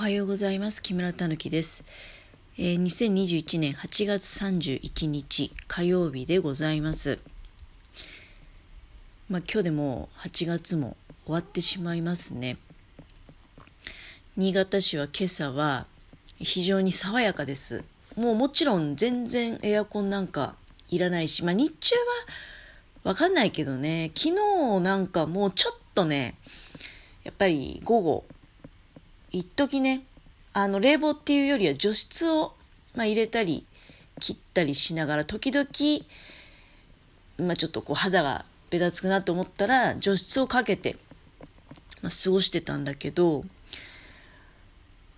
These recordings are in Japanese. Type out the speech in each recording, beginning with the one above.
はようございます。木村たぬきです、えー。2021年8月31日火曜日でございます。まあ、今日でも8月も終わってしまいますね。新潟市は今朝は非常に爽やかです。もうもちろん全然エアコンなんかいらないし、まあ、日中はわかんないけどね、昨日なんかもうちょっとね、やっぱり午後一時ね、あの、冷房っていうよりは除湿を、まあ、入れたり、切ったりしながら、時々、まあ、ちょっとこう肌がべたつくなと思ったら、除湿をかけて、まあ、過ごしてたんだけど、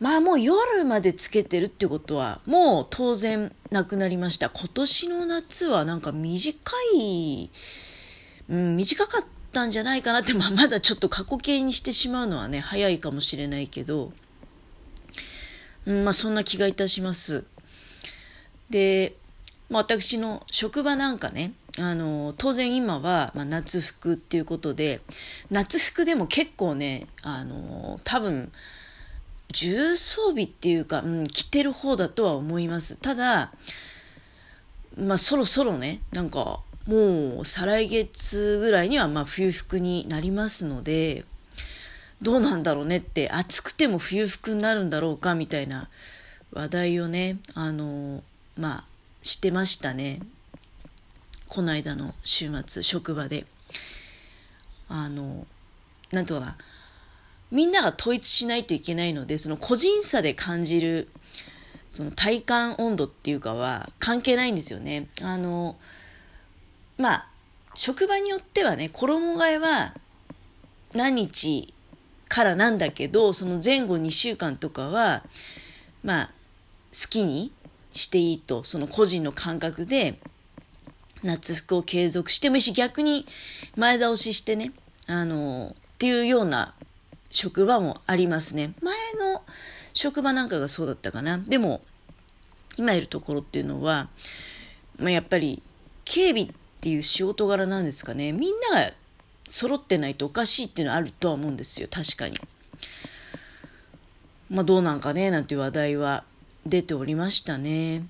まあもう夜までつけてるってことは、もう当然なくなりました。今年の夏はなんか短い、うん、短かったたんじゃないかなって、まあ、まだちょっと過去形にしてしまうのはね、早いかもしれないけど、うん、まあ、そんな気がいたします。で、まあ、私の職場なんかね、あの、当然今は、まあ、夏服っていうことで、夏服でも結構ね、あの、多分、重装備っていうか、うん、着てる方だとは思います。ただ、まあ、そろそろね、なんか、もう再来月ぐらいにはま冬服になりますので、どうなんだろうねって、暑くても冬服になるんだろうかみたいな話題をね、あの、まあ、してましたね。この間の週末、職場で。あの、なんとかな、みんなが統一しないといけないので、その個人差で感じる、その体感温度っていうかは関係ないんですよね。あの、まあ、職場によってはね、衣替えは何日からなんだけど、その前後2週間とかは、まあ、好きにしていいと、その個人の感覚で、夏服を継続してもいいし、逆に前倒ししてね、あの、っていうような職場もありますね。前の職場なんかがそうだったかな。でも、今いるところっていうのは、まあ、やっぱり警備っていう仕事柄なんですかね。みんなが揃ってないとおかしいっていうのはあるとは思うんですよ。確かに。まあどうなんかね、なんていう話題は出ておりましたね。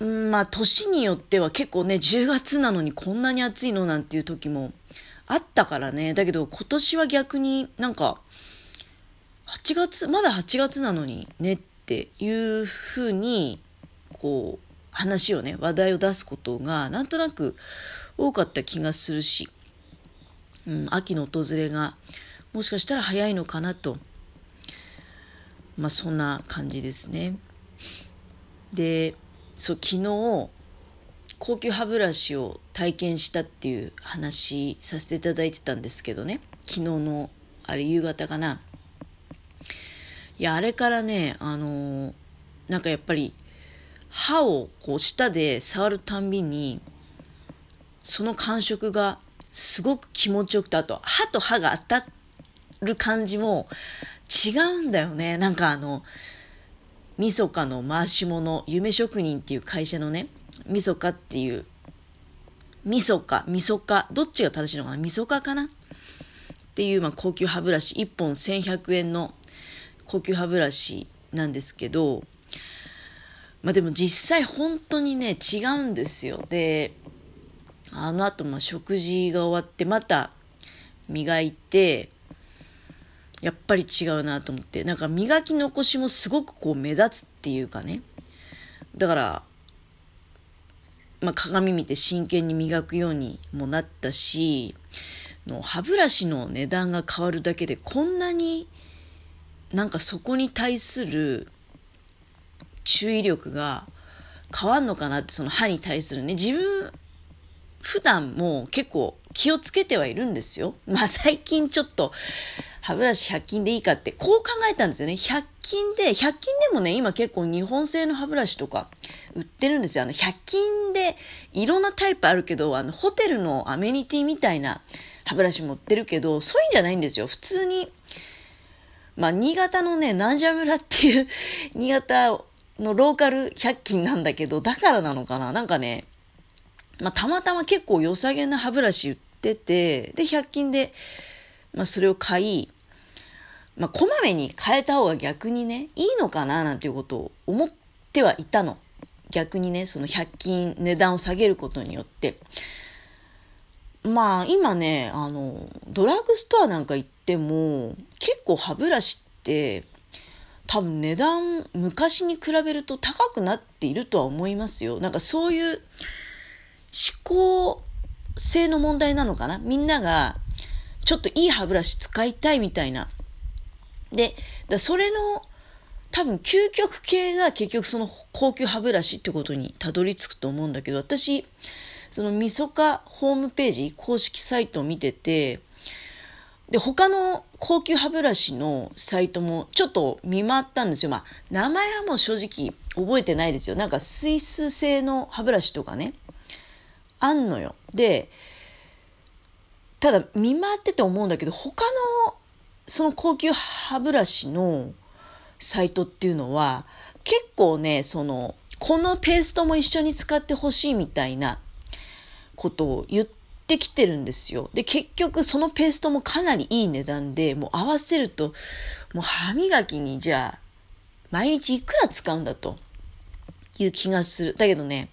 うん、まあ年によっては結構ね、10月なのにこんなに暑いのなんていう時もあったからね。だけど今年は逆になんか、8月、まだ8月なのにねっていうふうに、こう、話をね、話題を出すことがなんとなく多かった気がするし、うん、秋の訪れがもしかしたら早いのかなと、まあそんな感じですね。で、そう、昨日、高級歯ブラシを体験したっていう話させていただいてたんですけどね、昨日の、あれ夕方かな。いや、あれからね、あのー、なんかやっぱり、歯をこう舌で触るたんびに、その感触がすごく気持ちよくて、あと歯と歯が当たる感じも違うんだよね。なんかあの、みそかの回し物、夢職人っていう会社のね、みそかっていう、みそか、みそか、どっちが正しいのかなみそかかな？っていう、まあ、高級歯ブラシ、1本1100円の高級歯ブラシなんですけど、まあでも実際本当にね、違うんですよ。で、あの後まあ食事が終わってまた磨いて、やっぱり違うなと思って、なんか磨き残しもすごくこう目立つっていうかね。だから、まあ、鏡見て真剣に磨くようにもなったし、の歯ブラシの値段が変わるだけでこんなになんかそこに対する注意力が変わんのかなって、その歯に対するね、自分、普段も結構気をつけてはいるんですよ。まあ最近ちょっと歯ブラシ100均でいいかって、こう考えたんですよね。100均で、100均でもね、今結構日本製の歯ブラシとか売ってるんですよ。あの、100均でいろんなタイプあるけど、あの、ホテルのアメニティみたいな歯ブラシも売ってるけど、そういうんじゃないんですよ。普通に、まあ、新潟のね、南蛇村っていう 新潟のローカル100均なんだけど、だからなのかな？なんかね、まあ、たまたま結構良さげな歯ブラシ売ってて、で、100均で、まあ、それを買い、まあ、こまめに変えた方が逆にね、いいのかな？なんていうことを思ってはいたの。逆にね、その100均値段を下げることによって。まあ、今ね、あの、ドラッグストアなんか行っても、結構歯ブラシって、多分値段、昔に比べると高くなっているとは思いますよ。なんかそういう思考性の問題なのかな？みんなが、ちょっといい歯ブラシ使いたいみたいな。で、だそれの、多分究極系が結局その高級歯ブラシってことにたどり着くと思うんだけど、私、そのみそかホームページ、公式サイトを見てて、で、他の高級歯ブラシのサイトもちょっと見回ったんですよ。まあ、名前はもう正直覚えてないですよ。なんかスイス製の歯ブラシとかね、あんのよ。で、ただ見回ってて思うんだけど、他のその高級歯ブラシのサイトっていうのは、結構ね、その、このペーストも一緒に使ってほしいみたいなことを言ってきてるんですよ。で、結局そのペーストもかなりいい値段で、もう合わせると、もう歯磨きにじゃあ、毎日いくら使うんだという気がする。だけどね、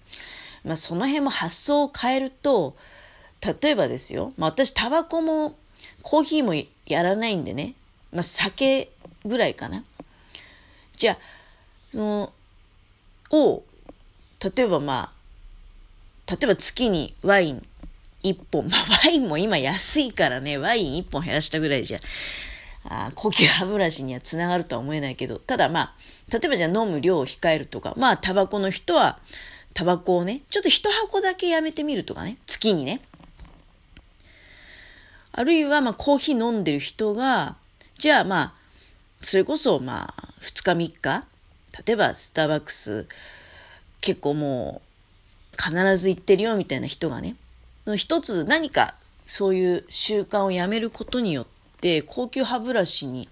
まあその辺も発想を変えると、例えばですよ、まあ私タバコもコーヒーもやらないんでね、まあ酒ぐらいかな。じゃあ、その、を、例えばまあ、例えば月にワイン1本、まあワインも今安いからね、ワイン1本減らしたぐらいじゃ、あ高級歯ブラシにはつながるとは思えないけど、ただまあ、例えばじゃあ飲む量を控えるとか、まあタバコの人は、タバコをね、ちょっと一箱だけやめてみるとかね、月にね。あるいはまあコーヒー飲んでる人が、じゃあまあ、それこそまあ、2日3日、例えばスターバックス、結構もう、必ず行ってるよみたいな人がね、の一つ何かそういう習慣をやめることによって、高級歯ブラシに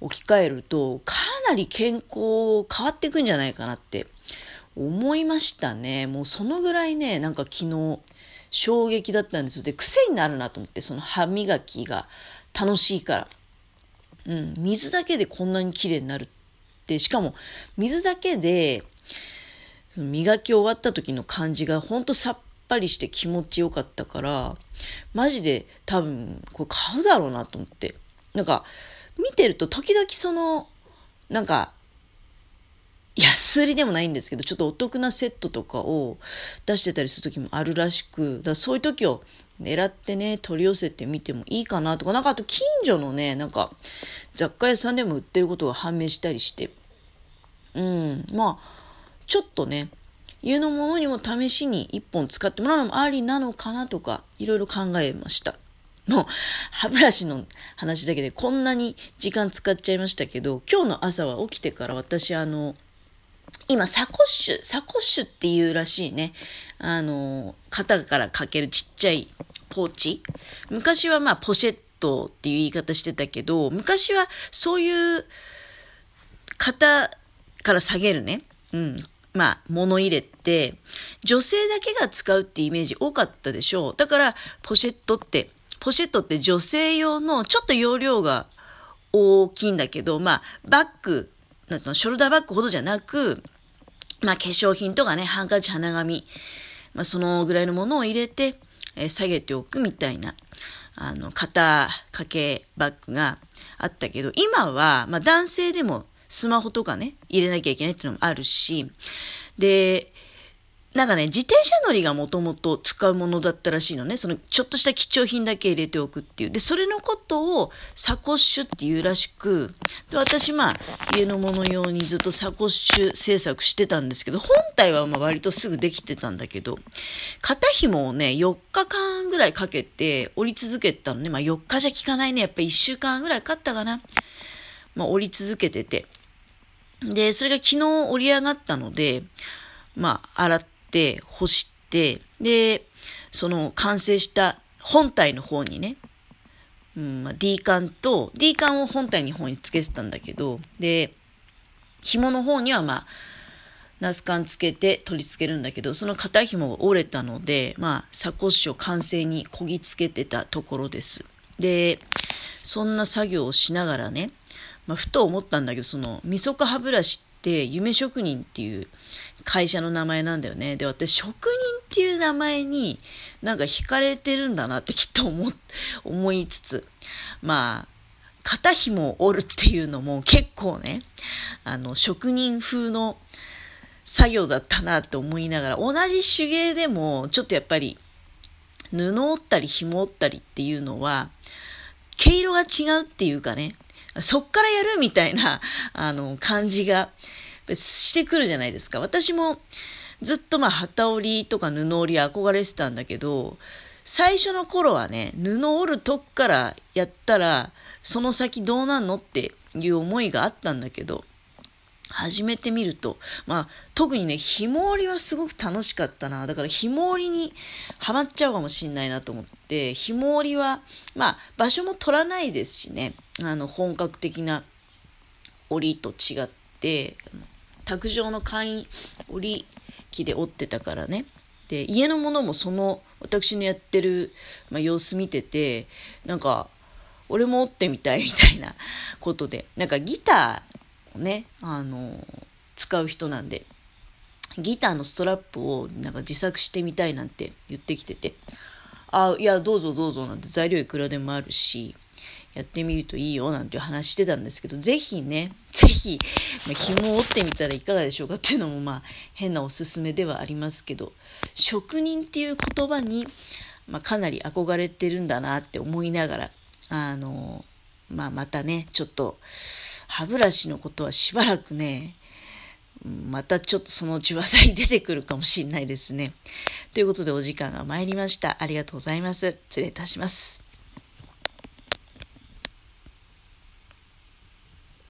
置き換えると、かなり健康変わっていくんじゃないかなって思いましたね。もうそのぐらいね、なんか昨日、衝撃だったんですよ。で、癖になるなと思って、その歯磨きが楽しいから。うん、水だけでこんなに綺麗になるって、しかも水だけで、その磨き終わった時の感じがほんとさっぱりして気持ちよかったから、マジで多分これ買うだろうなと思って。なんか、見てると時々その、なんか、安売りでもないんですけど、ちょっとお得なセットとかを出してたりする時もあるらしく、だそういう時を狙ってね、取り寄せてみてもいいかなとか、なんかあと近所のね、なんか雑貨屋さんでも売ってることが判明したりして、うん、まあ、ちょっとね、家のものにも試しに1本使ってもらうのもありなのかなとか、いろいろ考えました。もう、歯ブラシの話だけでこんなに時間使っちゃいましたけど、今日の朝は起きてから私、あの、今、サコッシュ、サコッシュっていうらしいね。あの、肩からかけるちっちゃいポーチ。昔はまあ、ポシェットっていう言い方してたけど、昔はそういう肩から下げるね。うん。まあ、物入れって、女性だけが使うってイメージ多かったでしょう。だから、ポシェットって、ポシェットって女性用のちょっと容量が大きいんだけど、まあ、バッグ、なんショルダーバッグほどじゃなく、まあ、化粧品とかね、ハンカチ、花紙、まあ、そのぐらいのものを入れて、えー、下げておくみたいな、あの、肩掛けバッグがあったけど、今は、まあ、男性でもスマホとかね、入れなきゃいけないっていうのもあるし、で、なんかね、自転車乗りがもともと使うものだったらしいのね。その、ちょっとした貴重品だけ入れておくっていう。で、それのことをサコッシュっていうらしく、で、私、まあ、家のもの用にずっとサコッシュ制作してたんですけど、本体はまあ割とすぐできてたんだけど、肩紐をね、4日間ぐらいかけて折り続けたのね。まあ、4日じゃ効かないね。やっぱ1週間ぐらいかかったかな。まあ、折り続けてて。で、それが昨日折り上がったので、まあ、洗って、干して、で、その完成した本体の方にね、うんまあ、D 缶と、D 缶を本体の方につけてたんだけど、で、紐の方にはまあ、ナス缶つけて取り付けるんだけど、その肩紐が折れたので、まあ、サコッシュを完成にこぎつけてたところです。で、そんな作業をしながらね、まあ、ふと思ったんだけど、その、みそか歯ブラシって夢職人っていう会社の名前なんだよね。で、私、職人っていう名前になんか惹かれてるんだなってきっと思、思いつつ、まあ、肩紐を折るっていうのも結構ね、あの、職人風の作業だったなって思いながら、同じ手芸でも、ちょっとやっぱり、布折ったり紐折ったりっていうのは、毛色が違うっていうかね、そっからやるみたいな、あの、感じがしてくるじゃないですか。私もずっとまあ、旗織りとか布織り憧れてたんだけど、最初の頃はね、布織るとこからやったら、その先どうなんのっていう思いがあったんだけど、始めてみると、まあ、特にね、紐織りはすごく楽しかったな。だから紐織りにハマっちゃうかもしんないなと思って、紐織りは、まあ、場所も取らないですしね、あの、本格的な織りと違って、卓上の簡易織り機で織ってたからね。で、家のものもその、私のやってる、まあ、様子見てて、なんか、俺も折ってみたいみたいな ことで、なんかギターをね、あの、使う人なんで、ギターのストラップをなんか自作してみたいなんて言ってきてて、あ、いや、どうぞどうぞなんて材料いくらでもあるし、やってみるといいよなんていう話してたんですけど、ぜひね、ぜひ、まあ、紐を折ってみたらいかがでしょうかっていうのもまあ変なおすすめではありますけど、職人っていう言葉に、まあ、かなり憧れてるんだなって思いながら、あの、まあ、またね、ちょっと、歯ブラシのことはしばらくね、またちょっとそのうち話題出てくるかもしれないですね。ということでお時間が参りました。ありがとうございます。失礼いたします。